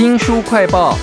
新书快报：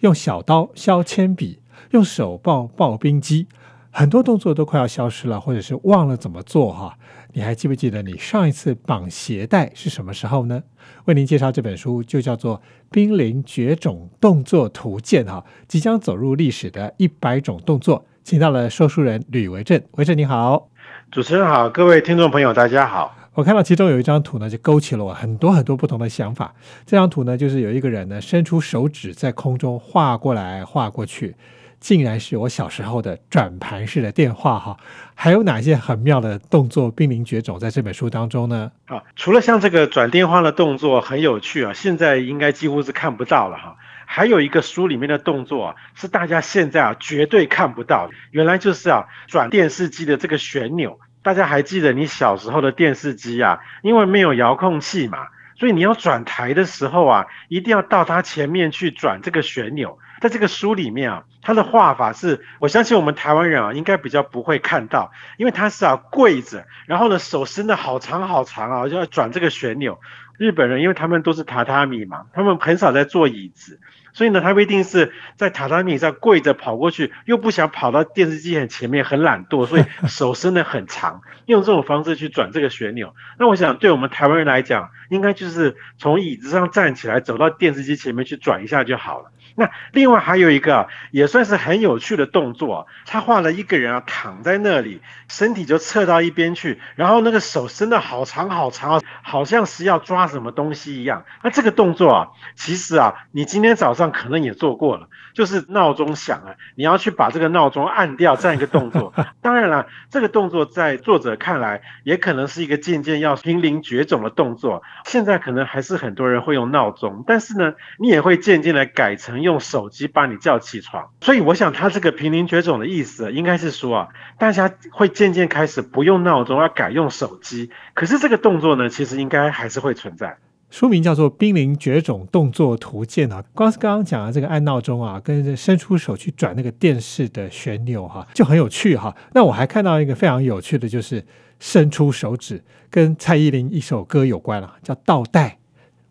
用小刀削铅笔，用手抱刨冰机，很多动作都快要消失了，或者是忘了怎么做哈。你还记不记得你上一次绑鞋带是什么时候呢？为您介绍这本书，就叫做《濒临绝种动作图鉴》哈，即将走入历史的一百种动作，请到了说书人吕维正，维正你好，主持人好，各位听众朋友大家好。我看到其中有一张图呢，就勾起了我很多很多不同的想法。这张图呢，就是有一个人呢伸出手指在空中画过来画过去，竟然是我小时候的转盘式的电话哈。还有哪些很妙的动作濒临绝种在这本书当中呢？啊，除了像这个转电话的动作很有趣啊，现在应该几乎是看不到了哈。还有一个书里面的动作啊，是大家现在啊绝对看不到，原来就是啊转电视机的这个旋钮。大家还记得你小时候的电视机啊？因为没有遥控器嘛，所以你要转台的时候啊，一定要到它前面去转这个旋钮。在这个书里面啊，它的画法是，我相信我们台湾人啊，应该比较不会看到，因为它是啊跪着，然后呢手伸的好长好长啊，就要转这个旋钮。日本人因为他们都是榻榻米嘛，他们很少在坐椅子。所以呢，他不一定是在榻榻米上跪着跑过去，又不想跑到电视机很前面，很懒惰，所以手伸得很长，用这种方式去转这个旋钮。那我想，对我们台湾人来讲，应该就是从椅子上站起来，走到电视机前面去转一下就好了。那另外还有一个也算是很有趣的动作，他画了一个人啊躺在那里，身体就侧到一边去，然后那个手伸的好长好长啊，好像是要抓什么东西一样。那这个动作啊，其实啊，你今天早上可能也做过了，就是闹钟响了，你要去把这个闹钟按掉这样一个动作。当然了，这个动作在作者看来，也可能是一个渐渐要濒临绝种的动作。现在可能还是很多人会用闹钟，但是呢，你也会渐渐的改成。用手机把你叫起床，所以我想他这个濒临绝种的意思，应该是说啊，大家会渐渐开始不用闹钟，要改用手机。可是这个动作呢，其实应该还是会存在。书名叫做《濒临绝种动作图鉴》啊，光是刚刚讲的这个按闹钟啊，跟伸出手去转那个电视的旋钮哈，就很有趣哈。那我还看到一个非常有趣的，就是伸出手指，跟蔡依林一首歌有关了，叫倒带。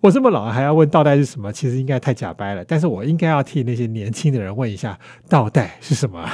我这么老还要问倒带是什么？其实应该太假掰了。但是我应该要替那些年轻的人问一下，倒带是什么？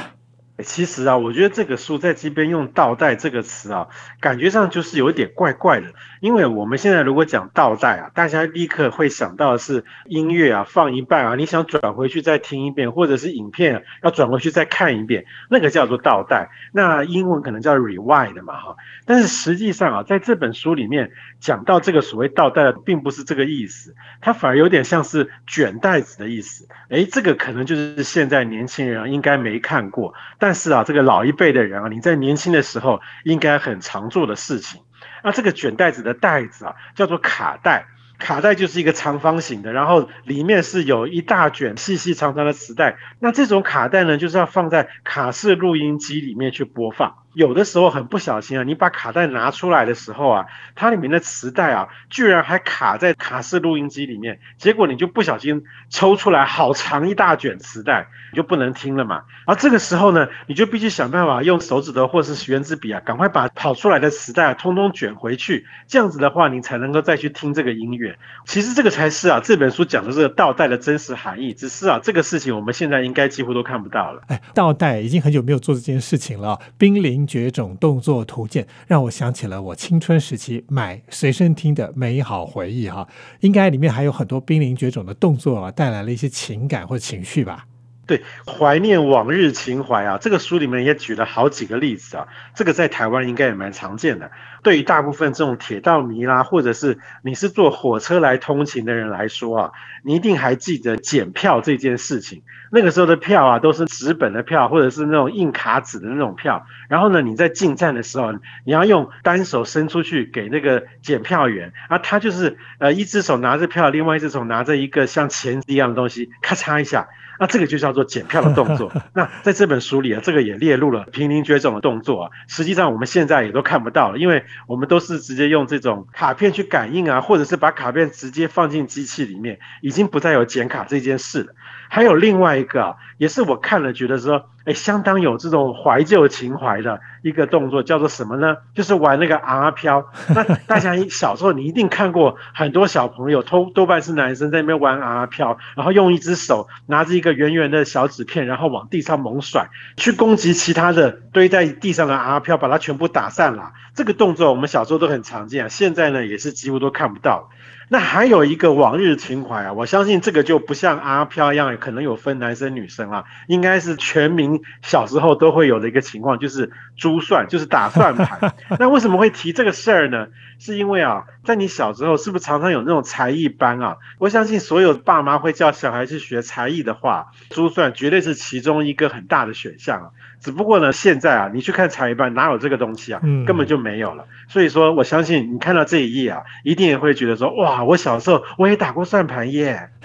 其实啊，我觉得这个书在这边用“倒带”这个词啊，感觉上就是有一点怪怪的。因为我们现在如果讲倒带啊，大家立刻会想到的是音乐啊，放一半啊，你想转回去再听一遍，或者是影片要转回去再看一遍，那个叫做倒带。那英文可能叫 rewind 嘛，哈。但是实际上啊，在这本书里面讲到这个所谓倒带，并不是这个意思，它反而有点像是卷带子的意思。诶，这个可能就是现在年轻人应该没看过，但。但是啊，这个老一辈的人啊，你在年轻的时候应该很常做的事情。那这个卷袋子的袋子啊，叫做卡带。卡带就是一个长方形的，然后里面是有一大卷细细长长的磁带。那这种卡带呢，就是要放在卡式录音机里面去播放。有的时候很不小心啊，你把卡带拿出来的时候啊，它里面的磁带啊，居然还卡在卡式录音机里面，结果你就不小心抽出来好长一大卷磁带，你就不能听了嘛。而这个时候呢，你就必须想办法用手指头或是圆珠笔啊，赶快把跑出来的磁带通通卷回去，这样子的话，你才能够再去听这个音乐。其实这个才是啊，这本书讲的这个倒带的真实含义。只是啊，这个事情我们现在应该几乎都看不到了。哎，倒带已经很久没有做这件事情了，濒临。绝种动作图鉴让我想起了我青春时期买随身听的美好回忆哈，应该里面还有很多濒临绝种的动作啊，带来了一些情感或情绪吧。对，怀念往日情怀啊，这个书里面也举了好几个例子啊，这个在台湾应该也蛮常见的。对于大部分这种铁道迷啦，或者是你是坐火车来通勤的人来说啊，你一定还记得检票这件事情。那个时候的票啊，都是纸本的票，或者是那种硬卡纸的那种票。然后呢，你在进站的时候，你要用单手伸出去给那个检票员，啊，他就是呃一只手拿着票，另外一只手拿着一个像钳子一样的东西，咔嚓一下。那这个就叫做检票的动作。那在这本书里啊，这个也列入了濒临绝种的动作啊。实际上我们现在也都看不到了，因为我们都是直接用这种卡片去感应啊，或者是把卡片直接放进机器里面，已经不再有剪卡这件事了。还有另外一个啊，也是我看了觉得说哎，相当有这种怀旧情怀的一个动作，叫做什么呢？就是玩那个阿飘。那大家 小时候你一定看过，很多小朋友多多半是男生在那边玩阿飘，然后用一只手拿着一个圆圆的小纸片，然后往地上猛甩，去攻击其他的堆在地上的阿飘，把它全部打散了。这个动作我们小时候都很常见，现在呢也是几乎都看不到。那还有一个往日情怀啊，我相信这个就不像阿飘一样，可能有分男生女生啊，应该是全民小时候都会有的一个情况，就是珠算，就是打算盘。那为什么会提这个事儿呢？是因为啊，在你小时候是不是常常有那种才艺班啊？我相信所有爸妈会叫小孩去学才艺的话，珠算绝对是其中一个很大的选项啊。只不过呢，现在啊，你去看才艺班，哪有这个东西啊？根本就没有了。所以说，我相信你看到这一页啊，一定也会觉得说，哇，我小时候我也打过算盘耶。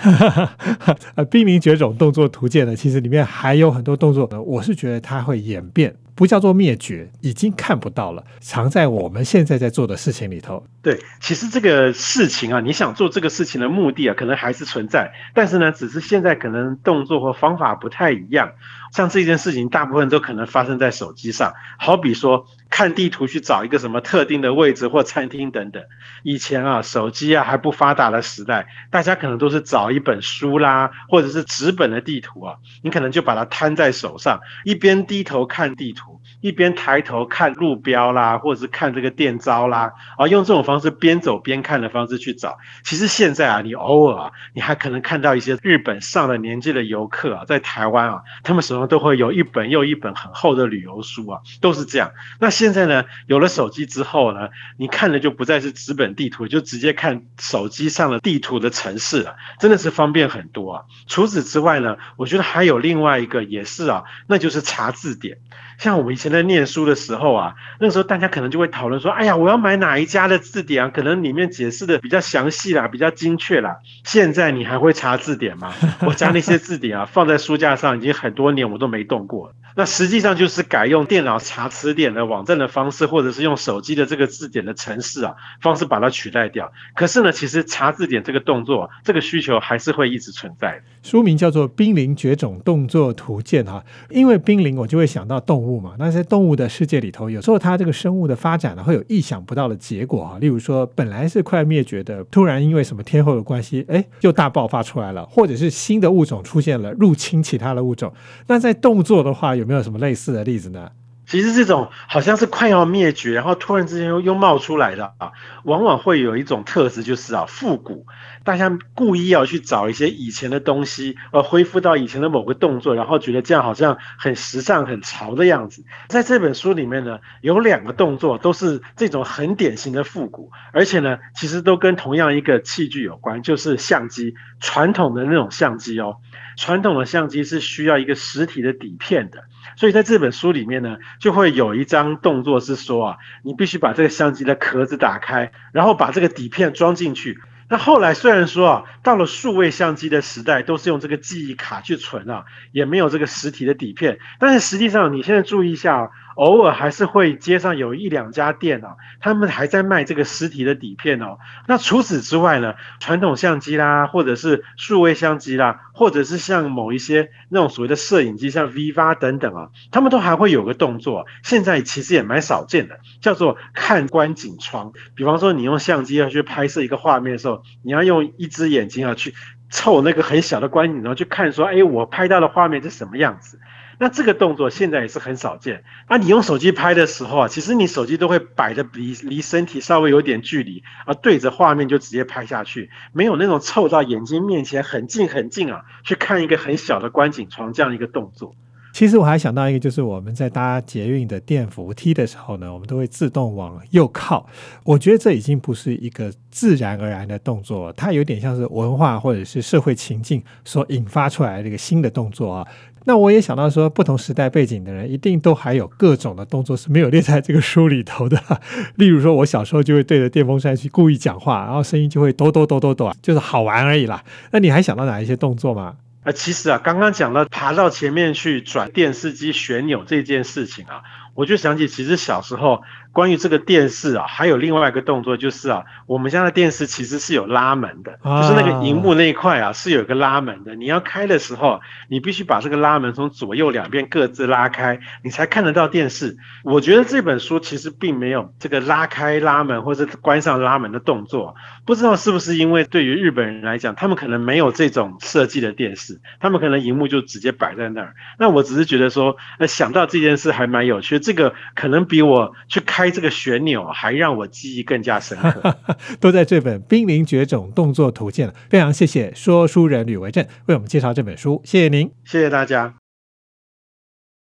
呃，《兵临绝种动作图鉴》呢，其实里面还有很多动作呢，我是觉得它会演变。不叫做灭绝，已经看不到了，藏在我们现在在做的事情里头。对，其实这个事情啊，你想做这个事情的目的啊，可能还是存在，但是呢，只是现在可能动作或方法不太一样。像这件事情，大部分都可能发生在手机上，好比说看地图去找一个什么特定的位置或餐厅等等。以前啊，手机啊还不发达的时代，大家可能都是找一本书啦，或者是纸本的地图啊，你可能就把它摊在手上，一边低头看地图。一边抬头看路标啦，或者是看这个店招啦，啊，用这种方式边走边看的方式去找。其实现在啊，你偶尔啊，你还可能看到一些日本上了年纪的游客啊，在台湾啊，他们手上都会有一本又一本很厚的旅游书啊，都是这样。那现在呢，有了手机之后呢，你看的就不再是纸本地图，就直接看手机上的地图的城市了，真的是方便很多啊。除此之外呢，我觉得还有另外一个也是啊，那就是查字典。像我们以前在念书的时候啊，那个时候大家可能就会讨论说：“哎呀，我要买哪一家的字典啊？可能里面解释的比较详细啦，比较精确啦。”现在你还会查字典吗？我家那些字典啊，放在书架上已经很多年，我都没动过。那实际上就是改用电脑查词典的网站的方式，或者是用手机的这个字典的程式啊方式把它取代掉。可是呢，其实查字典这个动作，这个需求还是会一直存在。书名叫做《濒临绝种动作图鉴》哈，因为濒临，我就会想到动物嘛。那在动物的世界里头，有时候它这个生物的发展呢，会有意想不到的结果哈。例如说，本来是快灭绝的，突然因为什么天候的关系，哎，又大爆发出来了，或者是新的物种出现了，入侵其他的物种。那在动作的话，有有没有什么类似的例子呢？其实这种好像是快要灭绝，然后突然之间又又冒出来的啊，往往会有一种特质，就是啊复古。大家故意要去找一些以前的东西，呃，恢复到以前的某个动作，然后觉得这样好像很时尚、很潮的样子。在这本书里面呢，有两个动作都是这种很典型的复古，而且呢，其实都跟同样一个器具有关，就是相机，传统的那种相机哦。传统的相机是需要一个实体的底片的，所以在这本书里面呢，就会有一张动作是说啊，你必须把这个相机的壳子打开，然后把这个底片装进去。那后来虽然说啊，到了数位相机的时代，都是用这个记忆卡去存啊，也没有这个实体的底片，但是实际上你现在注意一下。偶尔还是会街上有一两家店哦，他们还在卖这个实体的底片哦。那除此之外呢，传统相机啦，或者是数位相机啦，或者是像某一些那种所谓的摄影机，像 V 八等等啊，他们都还会有个动作，现在其实也蛮少见的，叫做看观景窗。比方说，你用相机要去拍摄一个画面的时候，你要用一只眼睛啊去凑那个很小的观景窗去看，说，哎，我拍到的画面是什么样子。那这个动作现在也是很少见。那你用手机拍的时候啊，其实你手机都会摆的离离身体稍微有点距离，啊，对着画面就直接拍下去，没有那种凑到眼睛面前很近很近啊，去看一个很小的观景窗这样一个动作。其实我还想到一个，就是我们在搭捷运的电扶梯的时候呢，我们都会自动往右靠。我觉得这已经不是一个自然而然的动作，它有点像是文化或者是社会情境所引发出来的一个新的动作啊。那我也想到说，不同时代背景的人一定都还有各种的动作是没有列在这个书里头的。例如说，我小时候就会对着电风扇去故意讲话，然后声音就会哆哆哆哆哆，就是好玩而已啦。那你还想到哪一些动作吗？啊，其实啊，刚刚讲到爬到前面去转电视机旋钮这件事情啊，我就想起其实小时候。关于这个电视啊，还有另外一个动作就是啊，我们家的电视其实是有拉门的，就是那个荧幕那一块啊是有个拉门的。你要开的时候，你必须把这个拉门从左右两边各自拉开，你才看得到电视。我觉得这本书其实并没有这个拉开拉门或者关上拉门的动作，不知道是不是因为对于日本人来讲，他们可能没有这种设计的电视，他们可能荧幕就直接摆在那儿。那我只是觉得说，呃，想到这件事还蛮有趣，这个可能比我去开这个旋钮还让我记忆更加深刻。都在这本《濒临绝种动作图鉴》了，非常谢谢说书人吕维正为我们介绍这本书，谢谢您，谢谢大家。